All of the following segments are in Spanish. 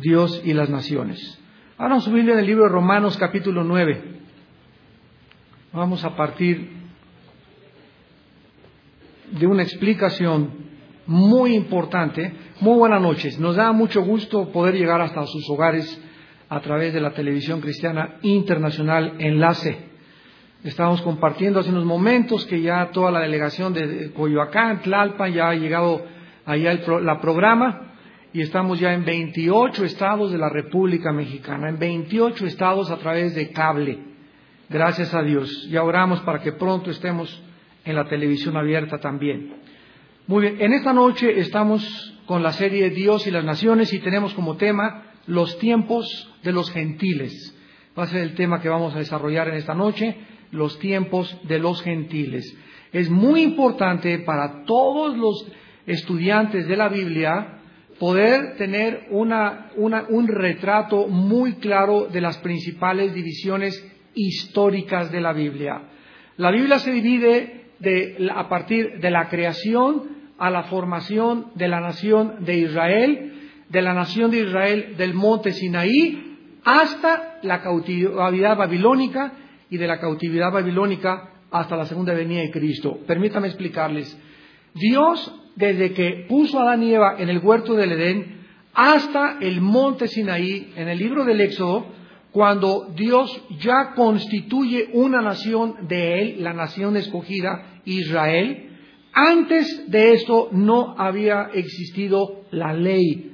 Dios y las naciones. Ahora subirle Biblia en el libro de Romanos capítulo 9. Vamos a partir de una explicación muy importante. Muy buenas noches. Nos da mucho gusto poder llegar hasta sus hogares a través de la televisión cristiana internacional Enlace. Estamos compartiendo hace unos momentos que ya toda la delegación de Coyoacán, Tlalpan, ya ha llegado allá el la programa y estamos ya en 28 estados de la República Mexicana, en 28 estados a través de cable. Gracias a Dios. Ya oramos para que pronto estemos en la televisión abierta también. Muy bien, en esta noche estamos con la serie Dios y las Naciones y tenemos como tema los tiempos de los gentiles. Va a ser el tema que vamos a desarrollar en esta noche los tiempos de los gentiles. Es muy importante para todos los estudiantes de la Biblia poder tener un retrato muy claro de las principales divisiones históricas de la Biblia. La Biblia se divide a partir de la creación a la formación de la nación de Israel, de la nación de Israel del monte Sinaí, hasta la cautividad babilónica y de la cautividad babilónica hasta la segunda venida de Cristo. Permítame explicarles. Dios, desde que puso a Adán y Eva en el huerto del Edén, hasta el monte Sinaí, en el libro del Éxodo, cuando Dios ya constituye una nación de él, la nación escogida, Israel, antes de esto no había existido la ley.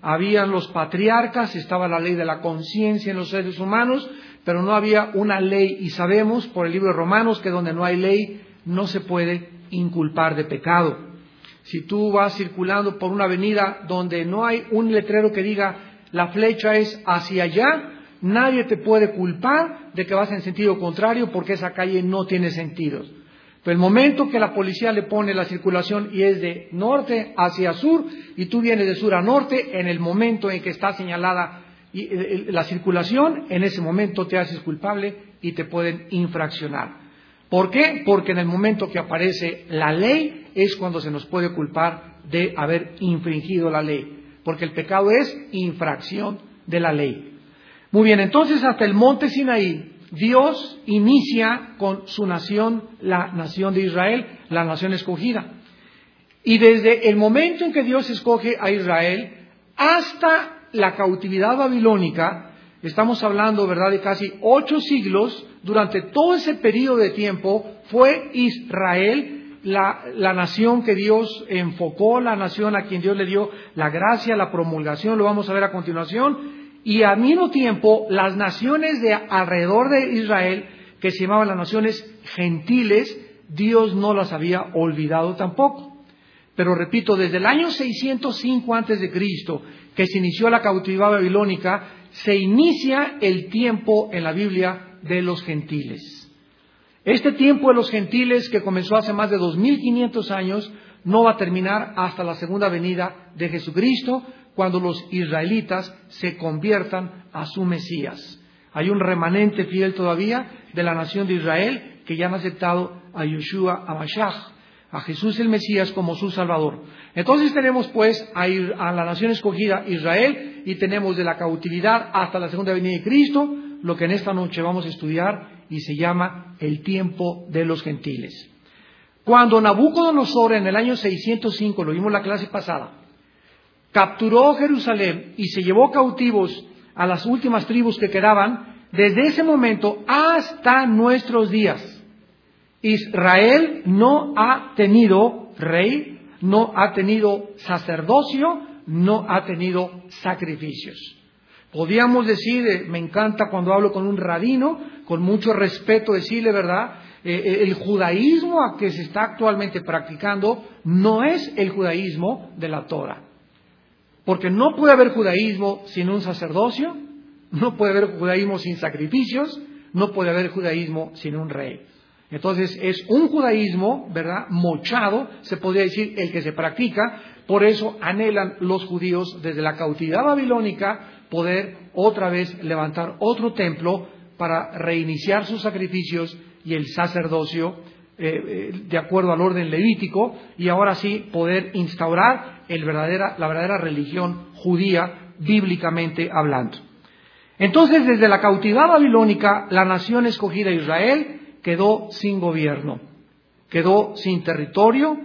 Habían los patriarcas, estaba la ley de la conciencia en los seres humanos, pero no había una ley y sabemos por el libro de Romanos que donde no hay ley no se puede inculpar de pecado. Si tú vas circulando por una avenida donde no hay un letrero que diga la flecha es hacia allá, nadie te puede culpar de que vas en sentido contrario porque esa calle no tiene sentido. Pero el momento que la policía le pone la circulación y es de norte hacia sur y tú vienes de sur a norte, en el momento en que está señalada eh, eh, la circulación, en ese momento te haces culpable y te pueden infraccionar. ¿Por qué? Porque en el momento que aparece la ley es cuando se nos puede culpar de haber infringido la ley, porque el pecado es infracción de la ley. Muy bien, entonces hasta el monte Sinaí, Dios inicia con su nación, la nación de Israel, la nación escogida. Y desde el momento en que Dios escoge a Israel hasta la cautividad babilónica, estamos hablando, ¿verdad?, de casi ocho siglos, durante todo ese periodo de tiempo fue Israel la, la, nación que Dios enfocó, la nación a quien Dios le dio la gracia, la promulgación, lo vamos a ver a continuación, y al mismo tiempo las naciones de alrededor de Israel, que se llamaban las naciones gentiles, Dios no las había olvidado tampoco. Pero repito, desde el año 605 antes de Cristo, que se inició la cautividad babilónica, se inicia el tiempo en la Biblia de los gentiles. Este tiempo de los gentiles, que comenzó hace más de 2500 años, no va a terminar hasta la segunda venida de Jesucristo, cuando los israelitas se conviertan a su Mesías. Hay un remanente fiel todavía de la nación de Israel que ya han aceptado a Yeshua, a a Jesús el Mesías como su Salvador. Entonces tenemos pues a, a, la nación escogida Israel y tenemos de la cautividad hasta la segunda venida de Cristo lo que en esta noche vamos a estudiar y se llama el tiempo de los gentiles. Cuando Nabucodonosor en el año 605, lo vimos la clase pasada, capturó Jerusalén y se llevó cautivos a las últimas tribus que quedaban, desde ese momento hasta nuestros días Israel no ha tenido rey, no ha tenido sacerdocio, no ha tenido sacrificios. Podríamos decir, eh, me encanta cuando hablo con un rabino, con mucho respeto decirle, ¿verdad? Eh, eh, el judaísmo a que se está actualmente practicando no es el judaísmo de la Torah. Porque no puede haber judaísmo sin un sacerdocio, no puede haber judaísmo sin sacrificios, no puede haber judaísmo sin un rey. Entonces es un judaísmo, ¿verdad? Mochado, se podría decir, el que se practica. Por eso anhelan los judíos desde la cautividad babilónica poder otra vez levantar otro templo para reiniciar sus sacrificios y el sacerdocio eh, eh, de acuerdo al orden levítico y ahora sí poder instaurar la verdadera religión judía bíblicamente hablando. Entonces, desde la cautividad babilónica, la nación escogida Israel quedó sin gobierno, quedó sin territorio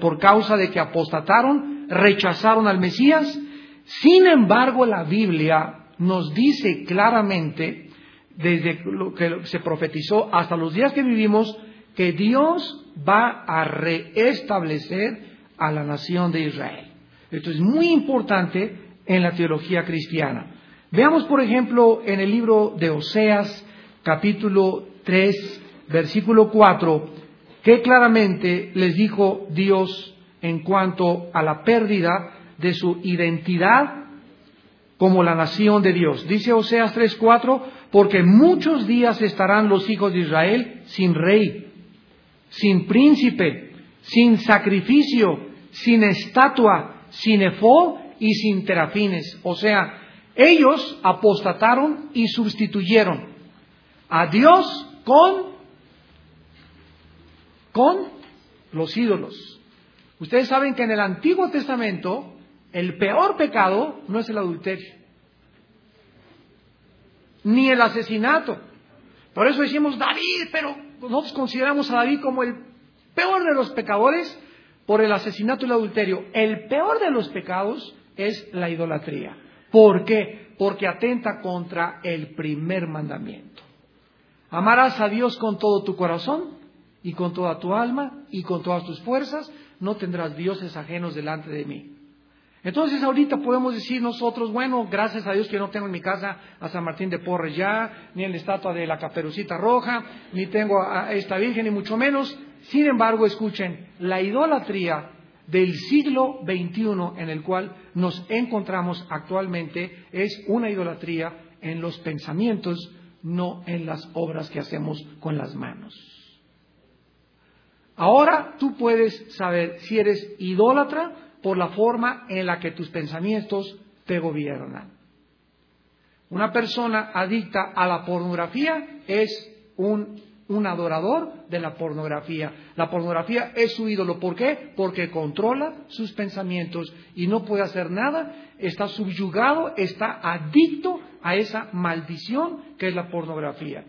por causa de que apostataron, rechazaron al Mesías. Sin embargo, la Biblia nos dice claramente, desde lo que se profetizó hasta los días que vivimos, que Dios va a reestablecer a la nación de Israel. Esto es muy importante en la teología cristiana. Veamos, por ejemplo, en el libro de Oseas, capítulo 3, versículo 4, que claramente les dijo Dios en cuanto a la pérdida de su identidad como la nación de Dios. Dice Oseas 3:4, porque muchos días estarán los hijos de Israel sin rey, sin príncipe, sin sacrificio, sin estatua, sin efod y sin terafines. O sea, ellos apostataron y sustituyeron a Dios con con los ídolos. Ustedes saben que en el Antiguo Testamento el peor pecado no es el adulterio, ni el asesinato. Por eso decimos David, pero nosotros consideramos a David como el peor de los pecadores por el asesinato y el adulterio. El peor de los pecados es la idolatría. ¿Por qué? Porque atenta contra el primer mandamiento. Amarás a Dios con todo tu corazón y con toda tu alma y con todas tus fuerzas. No tendrás dioses ajenos delante de mí. Entonces ahorita podemos decir nosotros, bueno, gracias a Dios que no tengo en mi casa a San Martín de Porres ya, ni en la estatua de la caperucita roja, ni tengo a esta Virgen, ni mucho menos. Sin embargo, escuchen, la idolatría del siglo XXI en el cual nos encontramos actualmente es una idolatría en los pensamientos, no en las obras que hacemos con las manos. Ahora tú puedes saber si eres idólatra por la forma en la que tus pensamientos te gobiernan. Una persona adicta a la pornografía es un, un, adorador de la pornografía. La pornografía es su ídolo. ¿Por qué? Porque controla sus pensamientos y no puede hacer nada. Está subyugado, está adicto a esa maldición que es la pornografía.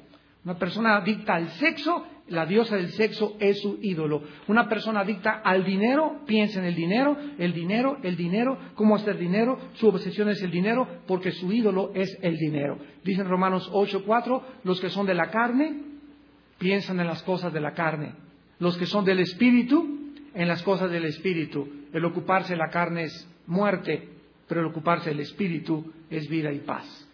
Una persona adicta al sexo la diosa del sexo es su ídolo. Una persona adicta al dinero piensa en el dinero, el dinero, el dinero, cómo hacer dinero, su obsesión es el dinero porque su ídolo es el dinero. Dicen Romanos 8:4, los que son de la carne piensan en las cosas de la carne. Los que son del espíritu en las cosas del espíritu. El ocuparse de la carne es muerte, pero el ocuparse del espíritu es vida y paz.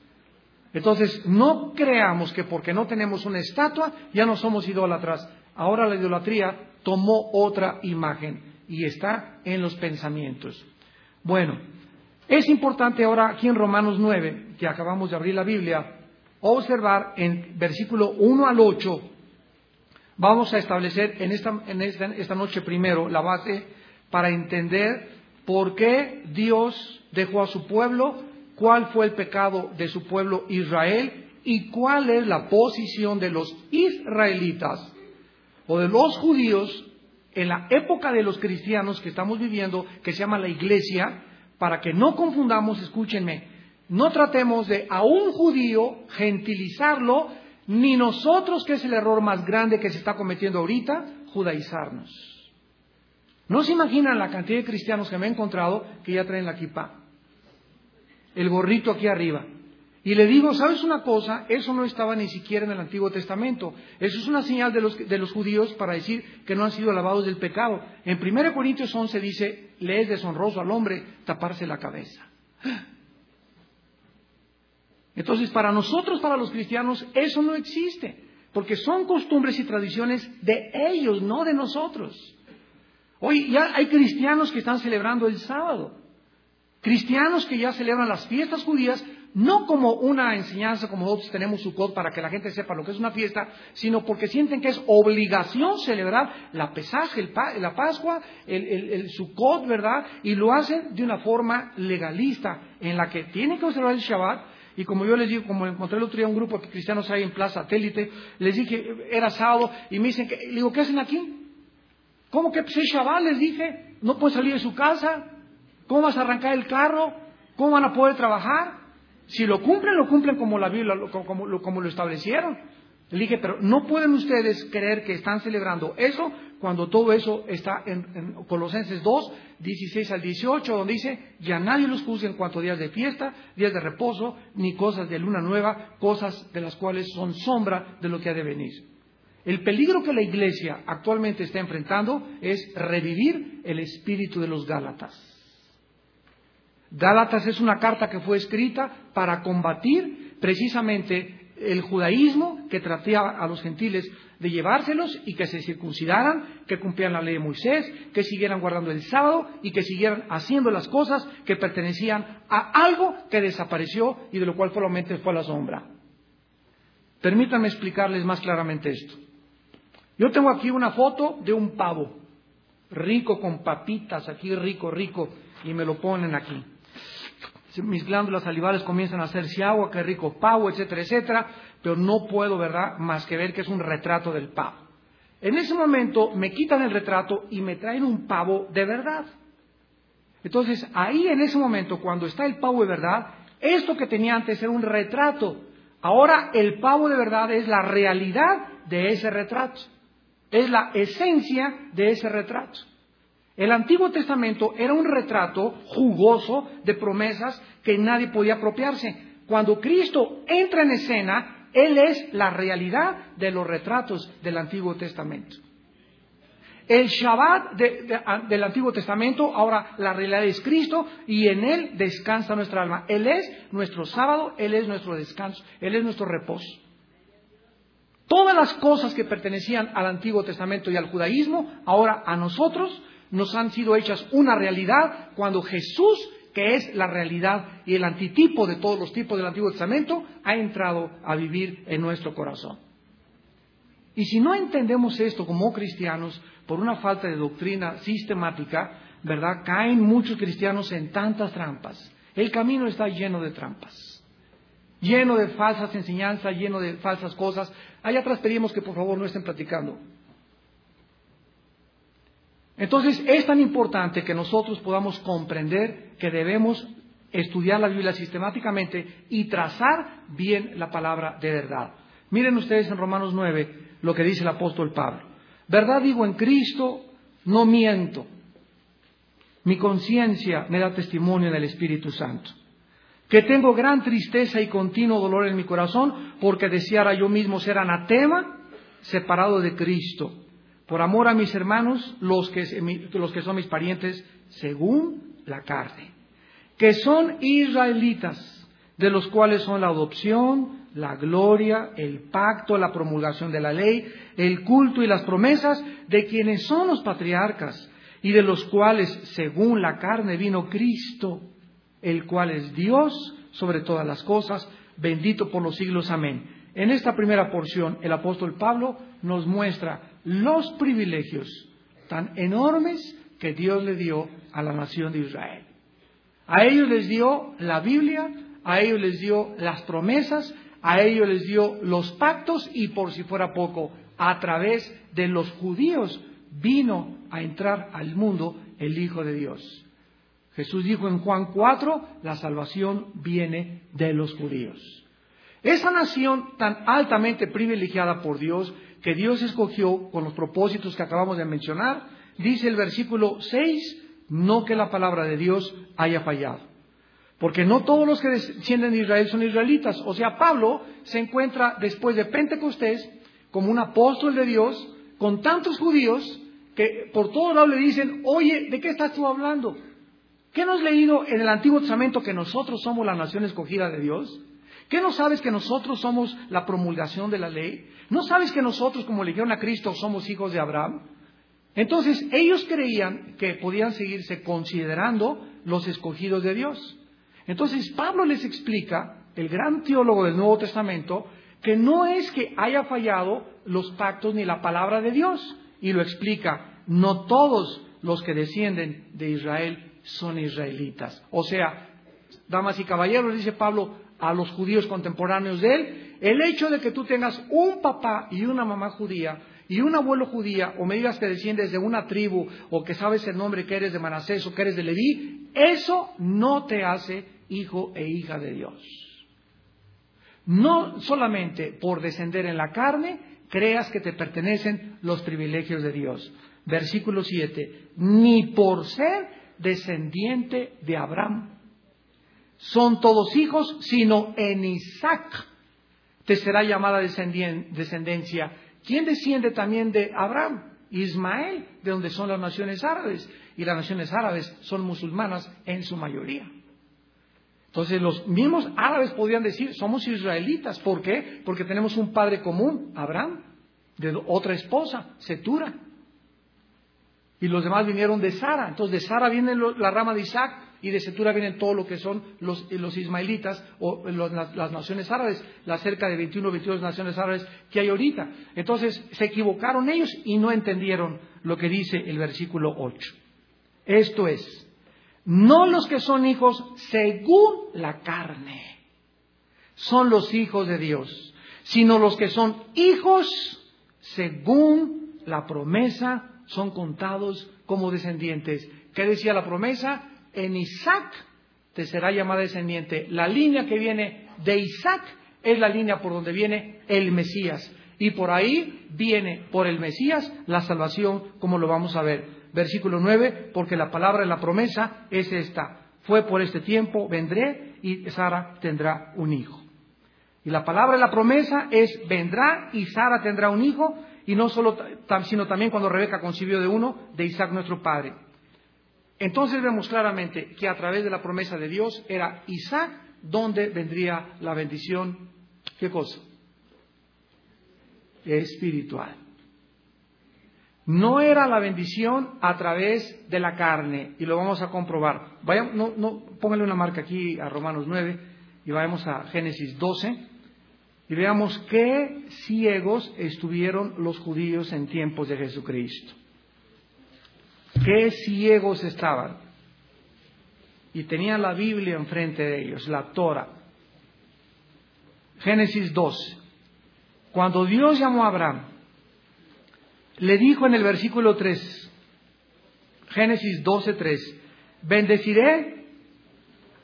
Entonces, no creamos que porque no tenemos una estatua ya no somos idólatras. Ahora la idolatría tomó otra imagen y está en los pensamientos. Bueno, es importante ahora aquí en Romanos 9, que acabamos de abrir la Biblia, observar en versículo 1 al 8, vamos a establecer en esta, en esta, esta noche primero la base para entender por qué Dios dejó a su pueblo cuál fue el pecado de su pueblo Israel y cuál es la posición de los israelitas o de los judíos en la época de los cristianos que estamos viviendo, que se llama la iglesia, para que no confundamos, escúchenme, no tratemos de a un judío gentilizarlo, ni nosotros, que es el error más grande que se está cometiendo ahorita, judaizarnos. No se imaginan la cantidad de cristianos que me he encontrado que ya traen la kippah el gorrito aquí arriba. Y le digo, ¿sabes una cosa? Eso no estaba ni siquiera en el Antiguo Testamento. Eso es una señal de los, de los judíos para decir que no han sido lavados del pecado. En 1 Corintios 11 dice, le es deshonroso al hombre taparse la cabeza. Entonces, para nosotros, para los cristianos, eso no existe. Porque son costumbres y tradiciones de ellos, no de nosotros. Hoy ya hay cristianos que están celebrando el sábado. Cristianos que ya celebran las fiestas judías no como una enseñanza como nosotros tenemos Sukkot para que la gente sepa lo que es una fiesta, sino porque sienten que es obligación celebrar la pesaje, la Pascua, el, el, Sukkot, ¿verdad? Y lo hacen de una forma legalista en la que tienen que observar el Shabbat. Y como yo les digo, como encontré el otro día un grupo de cristianos ahí en Plaza Satélite, les dije, era sábado, y me dicen, le digo, ¿qué hacen aquí? ¿Cómo que pues, es Shabbat? Les dije, no puede salir de su casa, ¿Cómo vas a arrancar el carro? ¿Cómo van a poder trabajar? Si lo cumplen, lo cumplen como la Biblia, como, lo establecieron. Le dije, pero no pueden ustedes creer que están celebrando eso cuando todo eso está en, Colosenses 2, 16 al 18, donde dice, ya nadie los juzgue en cuanto a días de fiesta, días de reposo, ni cosas de luna nueva, cosas de las cuales son sombra de lo que ha de venir. El peligro que la iglesia actualmente está enfrentando es revivir el espíritu de los Gálatas. Gálatas es una carta que fue escrita para combatir precisamente el judaísmo que trataba a los gentiles de llevárselos y que se circuncidaran, que cumplieran la ley de Moisés, que siguieran guardando el sábado y que siguieran haciendo las cosas que pertenecían a algo que desapareció y de lo cual solamente fue la sombra. Permítanme explicarles más claramente esto. Yo tengo aquí una foto de un pavo, rico con papitas, aquí rico, rico, y me lo ponen aquí mis glándulas salivales comienzan a hacerse agua, qué rico pavo, etcétera, etcétera, pero no puedo, ¿verdad?, más que ver que es un retrato del pavo. En ese momento me quitan el retrato y me traen un pavo de verdad. Entonces, ahí en ese momento, cuando está el pavo de verdad, esto que tenía antes era un retrato. Ahora el pavo de verdad es la realidad de ese retrato. Es la esencia de ese retrato. El Antiguo Testamento era un retrato jugoso de promesas que nadie podía apropiarse. Cuando Cristo entra en escena, Él es la realidad de los retratos del Antiguo Testamento. El Shabbat del Antiguo Testamento, ahora la realidad es Cristo y en Él descansa nuestra alma. Él es nuestro sábado, Él es nuestro descanso, Él es nuestro reposo. Todas las cosas que pertenecían al Antiguo Testamento y al judaísmo, ahora a nosotros nos han sido hechas una realidad cuando Jesús, que es la realidad y el antitipo de todos los tipos del Antiguo Testamento, ha entrado a vivir en nuestro corazón. Y si no entendemos esto como cristianos, por una falta de doctrina sistemática, ¿verdad? Caen muchos cristianos en tantas trampas. El camino está lleno de trampas, lleno de falsas enseñanzas, lleno de falsas cosas. Allá atrás pedimos que por favor no estén platicando. Entonces es tan importante que nosotros podamos comprender que debemos estudiar la Biblia sistemáticamente y trazar bien la palabra de verdad. Miren ustedes en Romanos 9 lo que dice el apóstol Pablo. Verdad digo en Cristo, no miento. Mi conciencia me da testimonio en el Espíritu Santo. Que tengo gran tristeza y continuo dolor en mi corazón porque deseara yo mismo ser anatema, separado de Cristo por amor a mis hermanos, los que, los que son mis parientes, según la carne, que son israelitas, de los cuales son la adopción, la gloria, el pacto, la promulgación de la ley, el culto y las promesas de quienes son los patriarcas y de los cuales, según la carne, vino Cristo, el cual es Dios sobre todas las cosas, bendito por los siglos. Amén. En esta primera porción, el apóstol Pablo nos muestra los privilegios tan enormes que Dios le dio a la nación de Israel. A ellos les dio la Biblia, a ellos les dio las promesas, a ellos les dio los pactos y por si fuera poco, a través de los judíos vino a entrar al mundo el Hijo de Dios. Jesús dijo en Juan 4, la salvación viene de los judíos. Esa nación tan altamente privilegiada por Dios que Dios escogió con los propósitos que acabamos de mencionar, dice el versículo 6, no que la palabra de Dios haya fallado. Porque no todos los que descienden de Israel son israelitas. O sea, Pablo se encuentra después de Pentecostés como un apóstol de Dios con tantos judíos que por todos lados le dicen, oye, ¿de qué estás tú hablando? ¿Qué no has leído en el Antiguo Testamento que nosotros somos la nación escogida de Dios? ¿Qué no sabes que nosotros somos la promulgación de la ley? ¿No sabes que nosotros, como eligieron a Cristo, somos hijos de Abraham? Entonces, ellos creían que podían seguirse considerando los escogidos de Dios. Entonces, Pablo les explica, el gran teólogo del Nuevo Testamento, que no es que haya fallado los pactos ni la palabra de Dios. Y lo explica, no todos los que descienden de Israel son israelitas. O sea, damas y caballeros, dice Pablo, a los judíos contemporáneos de él, el hecho de que tú tengas un papá y una mamá judía y un abuelo judía, o me digas que desciendes de una tribu, o que sabes el nombre que eres de Manasés o que eres de Leví, eso no te hace hijo e hija de Dios. No solamente por descender en la carne, creas que te pertenecen los privilegios de Dios. Versículo 7, ni por ser descendiente de Abraham. Son todos hijos, sino en Isaac te será llamada descendencia. ¿Quién desciende también de Abraham? Ismael, de donde son las naciones árabes. Y las naciones árabes son musulmanas en su mayoría. Entonces los mismos árabes podían decir, somos israelitas. ¿Por qué? Porque tenemos un padre común, Abraham, de otra esposa, Setura. Y los demás vinieron de Sara. Entonces de Sara viene la rama de Isaac y de Setura vienen todo lo que son los, ismaelitas o las, naciones árabes, las cerca de 21 o 22 naciones árabes que hay ahorita. Entonces se equivocaron ellos y no entendieron lo que dice el versículo 8. Esto es, no los que son hijos según la carne, son los hijos de Dios, sino los que son hijos según la promesa, son contados como descendientes. ¿Qué decía la promesa? En Isaac te será llamada descendiente. La línea que viene de Isaac es la línea por donde viene el Mesías. Y por ahí viene por el Mesías la salvación, como lo vamos a ver. Versículo 9, porque la palabra de la promesa es esta. Fue por este tiempo, vendré y Sara tendrá un hijo. Y la palabra de la promesa es vendrá y Sara tendrá un hijo, y no solo, sino también cuando Rebeca concibió de uno, de Isaac nuestro padre. Entonces vemos claramente que a través de la promesa de Dios era Isaac donde vendría la bendición. ¿Qué cosa? Espiritual. No era la bendición a través de la carne, y lo vamos a comprobar. Vaya, no, no, póngale una marca aquí a Romanos 9 y vayamos a Génesis 12 y veamos qué ciegos estuvieron los judíos en tiempos de Jesucristo. Qué ciegos estaban. Y tenían la Biblia enfrente de ellos, la Torah. Génesis 2. Cuando Dios llamó a Abraham, le dijo en el versículo 3, Génesis 12, 3, bendeciré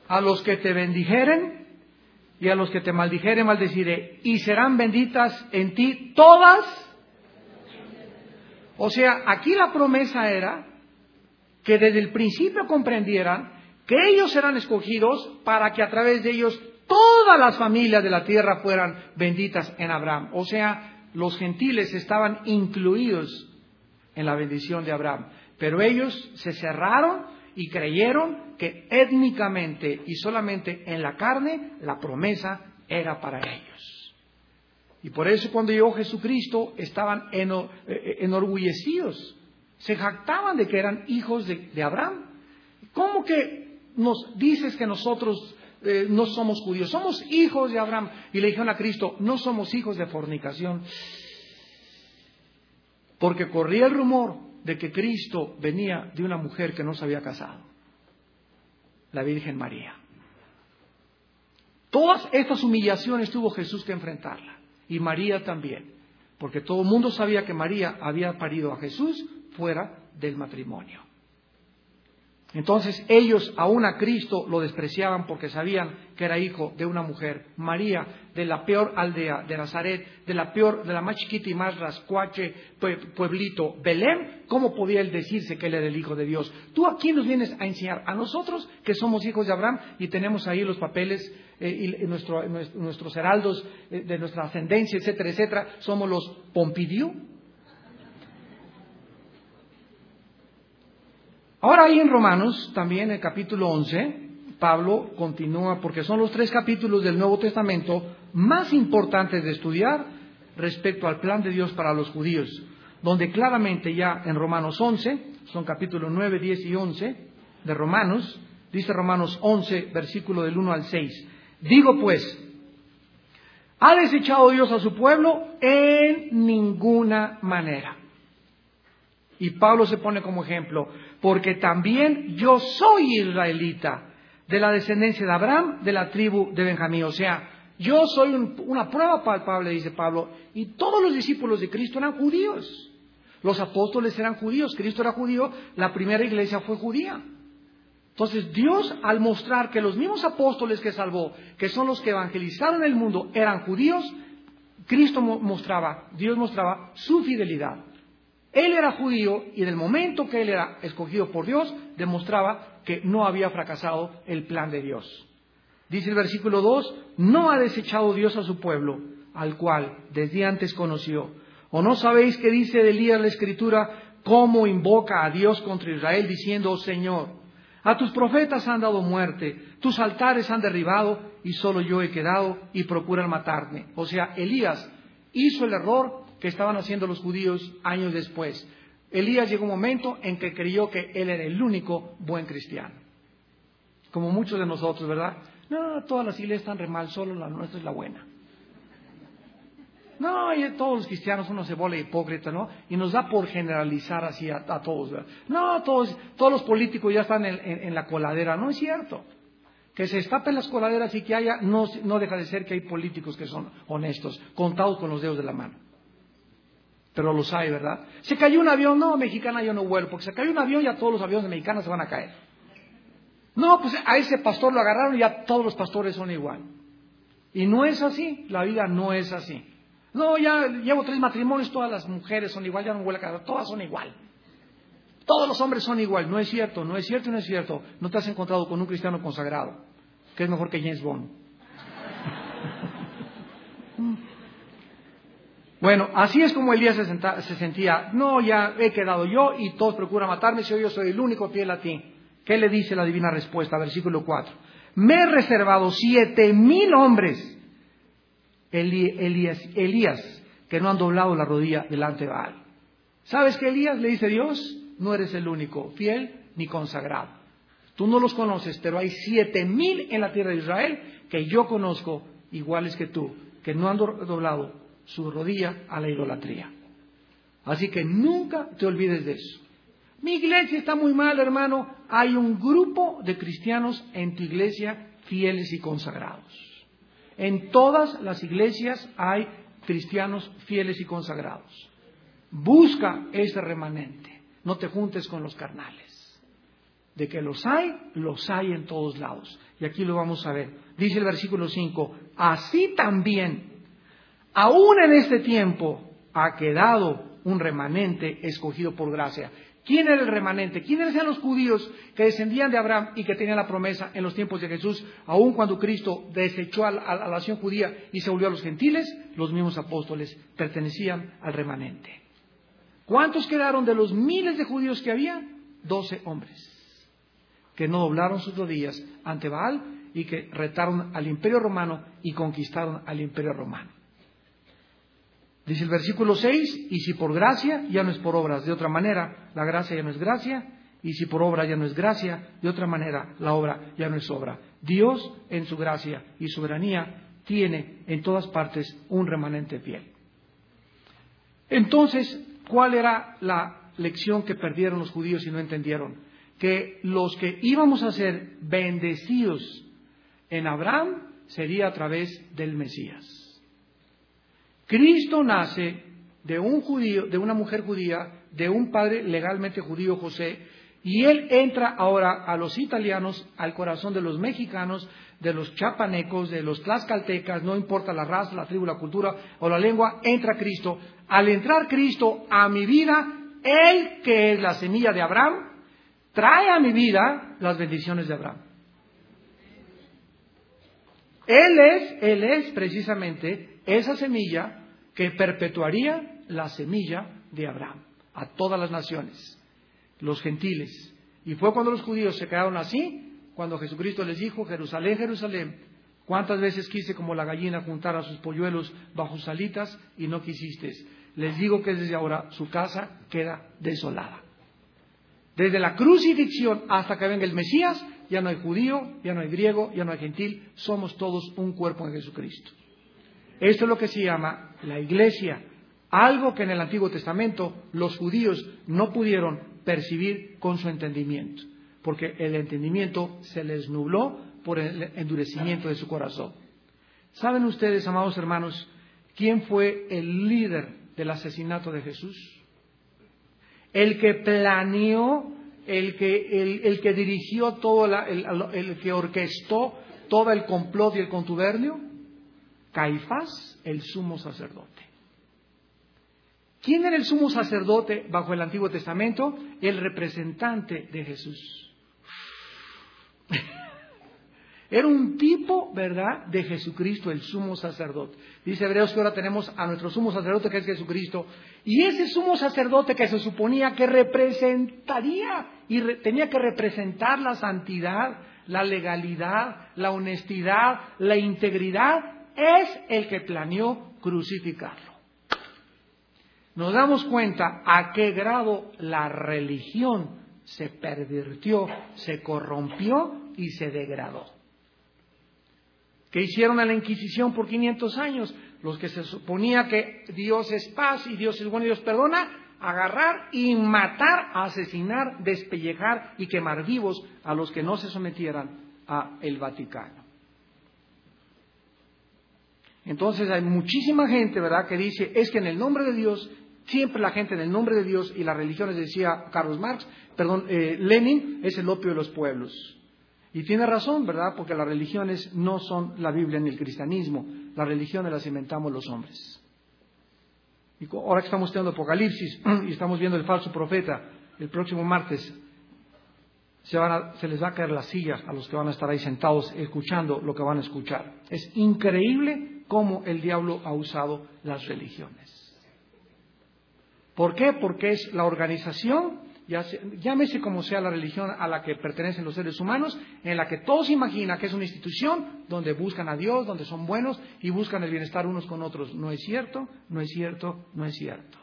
a los que te bendijeren y a los que te maldijeren maldeciré, y serán benditas en ti todas. O sea, aquí la promesa era que desde el principio comprendieran que ellos eran escogidos para que a través de ellos todas las familias de la tierra fueran benditas en Abraham. O sea, los gentiles estaban incluidos en la bendición de Abraham. Pero ellos se cerraron y creyeron que étnicamente y solamente en la carne la promesa era para ellos. Y por eso cuando llegó Jesucristo estaban eh, eh, enorgullecidos se jactaban de que eran hijos de, Abraham. ¿Cómo que nos dices que nosotros eh, no somos judíos? Somos hijos de Abraham. Y le dijeron a Cristo, no somos hijos de fornicación. Porque corría el rumor de que Cristo venía de una mujer que no se había casado, la Virgen María. Todas estas humillaciones tuvo Jesús que enfrentarla, y María también, porque todo el mundo sabía que María había parido a Jesús fuera del matrimonio. Entonces ellos aún a Cristo lo despreciaban porque sabían que era hijo de una mujer, María, de la peor aldea de Nazaret, de la peor, de la más chiquita y más rascuache pueblito, Belén. ¿Cómo podía él decirse que él era el hijo de Dios? ¿Tú a quién nos vienes a enseñar? A nosotros que somos hijos de Abraham y tenemos ahí los papeles eh, y nuestros heraldos eh, de nuestra ascendencia, etcétera, etcétera. Somos los Pompidou, Ahora ahí en Romanos, también el capítulo 11, Pablo continúa, porque son los tres capítulos del Nuevo Testamento más importantes de estudiar respecto al plan de Dios para los judíos, donde claramente ya en Romanos 11, son capítulos 9, 10 y 11 de Romanos, dice Romanos 11, versículo del 1 al 6, digo pues, ¿ha desechado Dios a su pueblo? En ninguna manera. Y Pablo se pone como ejemplo, porque también yo soy israelita, de la descendencia de Abraham, de la tribu de Benjamín. O sea, yo soy una prueba palpable, dice Pablo, y todos los discípulos de Cristo eran judíos. Los apóstoles eran judíos, Cristo era judío, la primera iglesia fue judía. Entonces Dios al mostrar que los mismos apóstoles que salvó, que son los que evangelizaron el mundo, eran judíos, Cristo mostraba, Dios mostraba su fidelidad. Él era judío y en el momento que él era escogido por Dios, demostraba que no había fracasado el plan de Dios. Dice el versículo 2, no ha desechado Dios a su pueblo, al cual desde antes conoció. ¿O no sabéis que dice de Elías la Escritura cómo invoca a Dios contra Israel diciendo, Señor, a tus profetas han dado muerte, tus altares han derribado y solo yo he quedado y procuran matarme? O sea, Elías hizo el error que estaban haciendo los judíos años después. Elías llegó un momento en que creyó que él era el único buen cristiano. Como muchos de nosotros, ¿verdad? No, todas las iglesias están re mal, solo la nuestra es la buena. No, todos los cristianos uno se vuelve hipócrita, ¿no? Y nos da por generalizar así a, todos, ¿verdad? No, todos, todos los políticos ya están en, la coladera, no es cierto. Que se estapen las coladeras y que haya, no, no deja de ser que hay políticos que son honestos, contados con los dedos de la mano. Pero los hay, ¿verdad? Se cayó un avión, no, mexicana yo no vuelvo, porque se cayó un avión ya todos los aviones mexicanos se van a caer. No, pues a ese pastor lo agarraron y ya todos los pastores son igual. Y no es así, la vida no es así. No, ya llevo tres matrimonios, todas las mujeres son igual, ya no huele a casa, todas son igual. Todos los hombres son igual, no es cierto, no es cierto, no es cierto. No te has encontrado con un cristiano consagrado, que es mejor que James Bond. Bueno, así es como Elías se, se, sentía, no, ya he quedado yo y todos procuran matarme si yo soy el único fiel a ti. ¿Qué le dice la divina respuesta? Versículo 4. Me he reservado siete mil hombres, Elías, Elías, que no han doblado la rodilla delante de Baal. ¿Sabes qué Elías le dice Dios? No eres el único, fiel ni consagrado. Tú no los conoces, pero hay siete mil en la tierra de Israel que yo conozco, iguales que tú, que no han doblado su rodilla a la idolatría. Así que nunca te olvides de eso. Mi iglesia está muy mal, hermano. Hay un grupo de cristianos en tu iglesia fieles y consagrados. En todas las iglesias hay cristianos fieles y consagrados. Busca ese remanente. No te juntes con los carnales. De que los hay, los hay en todos lados. Y aquí lo vamos a ver. Dice el versículo 5, así también, aún en este tiempo, ha quedado un remanente escogido por gracia. ¿Quién era el remanente? ¿Quiénes eran los judíos que descendían de Abraham y que tenían la promesa en los tiempos de Jesús, aun cuando Cristo desechó a la, nación judía y se volvió a los gentiles? Los mismos apóstoles pertenecían al remanente. ¿Cuántos quedaron de los miles de judíos que había? Doce hombres que no doblaron sus rodillas ante Baal y que retaron al imperio romano y conquistaron al imperio romano. Dice el versículo 6, y si por gracia, ya no es por obras. De otra manera, la gracia ya no es gracia, y si por obra ya no es gracia, de otra manera, la obra ya no es obra. Dios, en su gracia y soberanía, tiene en todas partes un remanente fiel. Entonces, ¿cuál era la lección que perdieron los judíos y no entendieron? Que los que íbamos a ser bendecidos en Abraham sería a través del Mesías. Cristo nace de un judío, de una mujer judía, de un padre legalmente judío José, y él entra ahora a los italianos, al corazón de los mexicanos, de los chapanecos, de los tlaxcaltecas, no importa la raza, la tribu, la cultura o la lengua, entra Cristo. Al entrar Cristo a mi vida, Él que es la semilla de Abraham, trae a mi vida las bendiciones de Abraham. Él es, Él es precisamente esa semilla que perpetuaría la semilla de Abraham a todas las naciones, los gentiles. Y fue cuando los judíos se quedaron así, cuando Jesucristo les dijo, Jerusalén, Jerusalén, ¿cuántas veces quise como la gallina juntar a sus polluelos bajo sus alitas y no quisiste? Les digo que desde ahora su casa queda desolada. Desde la crucifixión hasta que venga el Mesías, ya no hay judío, ya no hay griego, ya no hay gentil, somos todos un cuerpo en Jesucristo. Esto es lo que se llama la iglesia, algo que en el Antiguo Testamento los judíos no pudieron percibir con su entendimiento, porque el entendimiento se les nubló por el endurecimiento de su corazón. ¿Saben ustedes, amados hermanos, quién fue el líder del asesinato de Jesús? El que planeó el que, el, que dirigió todo, el, el que orquestó todo el complot y el contubernio? Caifás, el sumo sacerdote. ¿Quién era el sumo sacerdote bajo el Antiguo Testamento? El representante de Jesús. Era un tipo, ¿verdad?, de Jesucristo, el sumo sacerdote. Dice Hebreos que ahora tenemos a nuestro sumo sacerdote que es Jesucristo. Y ese sumo sacerdote que se suponía que representaría y tenía que representar la santidad, la legalidad, la honestidad, la integridad, es el que planeó crucificarlo nos damos cuenta a qué grado la religión se pervirtió, se corrompió y se degradó. ¿Qué hicieron a la Inquisición por 500 años? Los que se suponía que Dios es paz y Dios es bueno y Dios perdona, agarrar y matar, asesinar, despellejar y quemar vivos a los que no se sometieran a el Vaticano. Entonces hay muchísima gente, ¿verdad?, que dice, es que en el nombre de Dios Siempre la gente en el nombre de Dios y las religiones, decía Carlos Marx, perdón, eh, Lenin, es el opio de los pueblos. Y tiene razón, ¿verdad? Porque las religiones no son la Biblia ni el cristianismo. Las religiones las inventamos los hombres. Y ahora que estamos estudiando Apocalipsis y estamos viendo el falso profeta, el próximo martes se, se, les va a caer las sillas a los que van a estar ahí sentados escuchando lo que van a escuchar. Es increíble cómo el diablo ha usado las religiones. ¿Por qué? Porque es la organización, llámese como sea la religión a la que pertenecen los seres humanos, en la que todos imaginan que es una institución donde buscan a Dios, donde son buenos y buscan el bienestar unos con otros. No es cierto, no es cierto, no es cierto.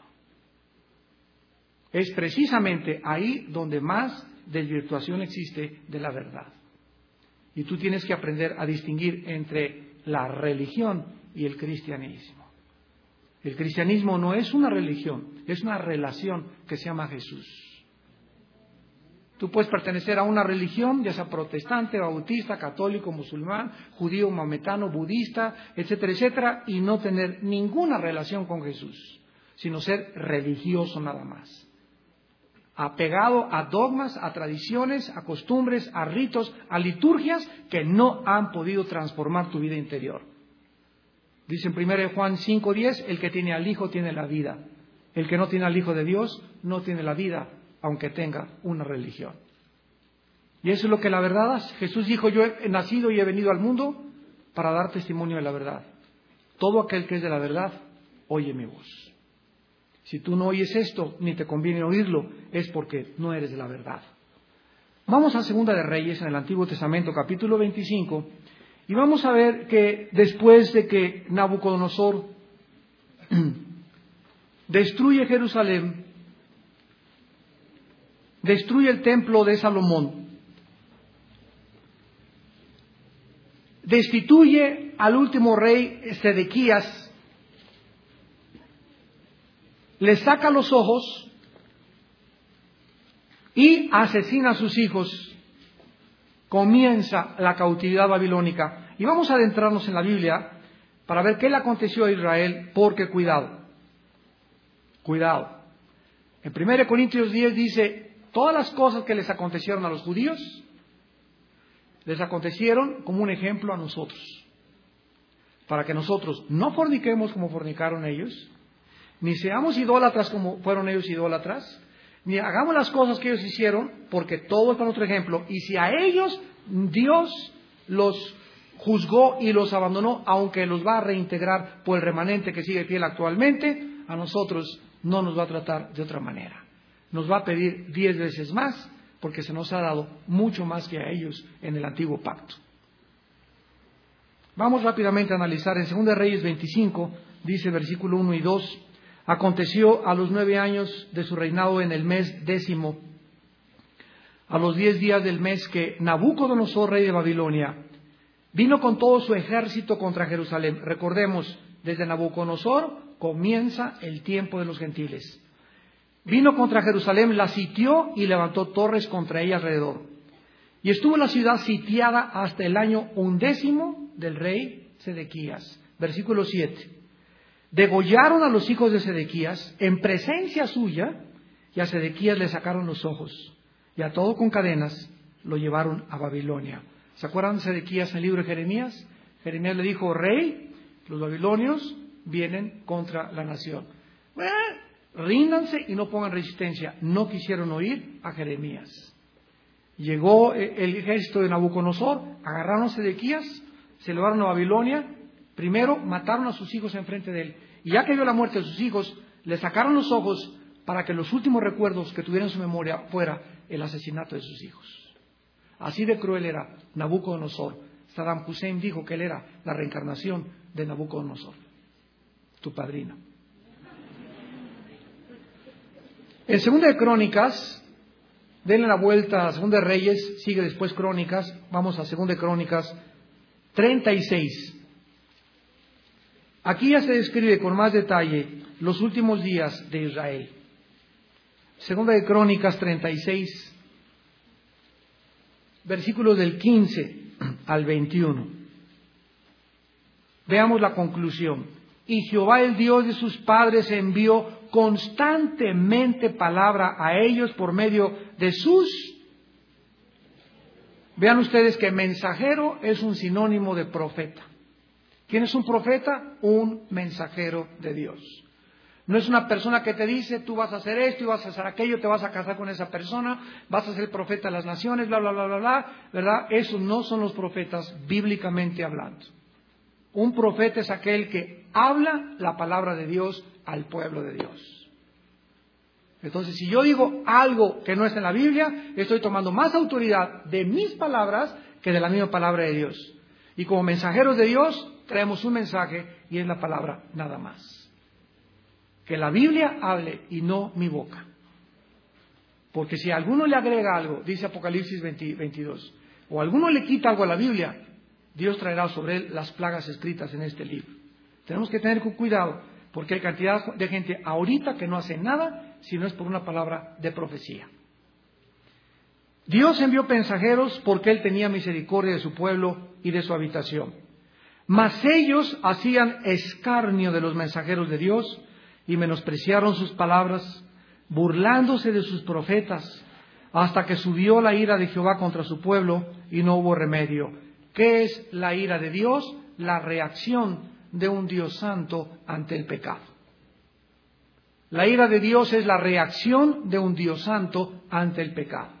Es precisamente ahí donde más desvirtuación existe de la verdad. Y tú tienes que aprender a distinguir entre la religión y el cristianismo. El cristianismo no es una religión, es una relación que se llama Jesús. Tú puedes pertenecer a una religión, ya sea protestante, bautista, católico, musulmán, judío, maometano, budista, etcétera, etcétera, y no tener ninguna relación con Jesús, sino ser religioso nada más. Apegado a dogmas, a tradiciones, a costumbres, a ritos, a liturgias que no han podido transformar tu vida interior. Dice en 1 Juan 5:10, el que tiene al Hijo tiene la vida. El que no tiene al Hijo de Dios no tiene la vida, aunque tenga una religión. Y eso es lo que la verdad hace. Jesús dijo, yo he nacido y he venido al mundo para dar testimonio de la verdad. Todo aquel que es de la verdad, oye mi voz. Si tú no oyes esto, ni te conviene oírlo, es porque no eres de la verdad. Vamos a Segunda de Reyes en el Antiguo Testamento, capítulo 25, y vamos a ver que después de que Nabucodonosor destruye Jerusalén, destruye el templo de Salomón, destituye al último rey Sedequías, le saca los ojos y asesina a sus hijos comienza la cautividad babilónica. Y vamos a adentrarnos en la Biblia para ver qué le aconteció a Israel, porque cuidado, cuidado. En 1 Corintios 10 dice, todas las cosas que les acontecieron a los judíos, les acontecieron como un ejemplo a nosotros, para que nosotros no forniquemos como fornicaron ellos, ni seamos idólatras como fueron ellos idólatras, ni hagamos las cosas que ellos hicieron, porque todo es para nuestro ejemplo. Y si a ellos Dios los juzgó y los abandonó, aunque los va a reintegrar por el remanente que sigue fiel actualmente, a nosotros no nos va a tratar de otra manera. Nos va a pedir diez veces más, porque se nos ha dado mucho más que a ellos en el antiguo pacto. Vamos rápidamente a analizar en 2 Reyes 25, dice versículo 1 y 2. Aconteció a los nueve años de su reinado en el mes décimo, a los diez días del mes que Nabucodonosor, rey de Babilonia, vino con todo su ejército contra Jerusalén. Recordemos, desde Nabucodonosor comienza el tiempo de los gentiles. Vino contra Jerusalén, la sitió y levantó torres contra ella alrededor. Y estuvo la ciudad sitiada hasta el año undécimo del rey Sedequías. Versículo 7 degollaron a los hijos de Sedequías en presencia suya y a Sedequías le sacaron los ojos y a todo con cadenas lo llevaron a Babilonia. ¿Se acuerdan de Sedequías en el libro de Jeremías? Jeremías le dijo, rey, los babilonios vienen contra la nación. Bueno, ríndanse y no pongan resistencia. No quisieron oír a Jeremías. Llegó el ejército de Nabucodonosor, agarraron a Sedequías, se llevaron a Babilonia, primero mataron a sus hijos enfrente de él. Y ya que vio la muerte de sus hijos, le sacaron los ojos para que los últimos recuerdos que tuviera en su memoria fuera el asesinato de sus hijos. Así de cruel era Nabucodonosor. Saddam Hussein dijo que él era la reencarnación de Nabucodonosor, tu padrino. En Segunda de Crónicas, denle la vuelta a Segunda de Reyes, sigue después Crónicas, vamos a Segunda de Crónicas 36. Aquí ya se describe con más detalle los últimos días de Israel. Segunda de Crónicas 36, versículos del 15 al 21. Veamos la conclusión. Y Jehová el Dios de sus padres envió constantemente palabra a ellos por medio de sus... Vean ustedes que mensajero es un sinónimo de profeta. ¿Quién es un profeta? Un mensajero de Dios. No es una persona que te dice, tú vas a hacer esto y vas a hacer aquello, te vas a casar con esa persona, vas a ser profeta de las naciones, bla, bla, bla, bla, bla, ¿verdad? Esos no son los profetas bíblicamente hablando. Un profeta es aquel que habla la palabra de Dios al pueblo de Dios. Entonces, si yo digo algo que no es en la Biblia, estoy tomando más autoridad de mis palabras que de la misma palabra de Dios. Y como mensajeros de Dios, traemos un mensaje y es la palabra nada más. Que la Biblia hable y no mi boca. Porque si alguno le agrega algo, dice Apocalipsis 22, o alguno le quita algo a la Biblia, Dios traerá sobre él las plagas escritas en este libro. Tenemos que tener cuidado, porque hay cantidad de gente ahorita que no hace nada si no es por una palabra de profecía. Dios envió mensajeros porque Él tenía misericordia de su pueblo y de su habitación. Mas ellos hacían escarnio de los mensajeros de Dios y menospreciaron sus palabras, burlándose de sus profetas, hasta que subió la ira de Jehová contra su pueblo y no hubo remedio. ¿Qué es la ira de Dios? La reacción de un Dios santo ante el pecado. La ira de Dios es la reacción de un Dios santo ante el pecado.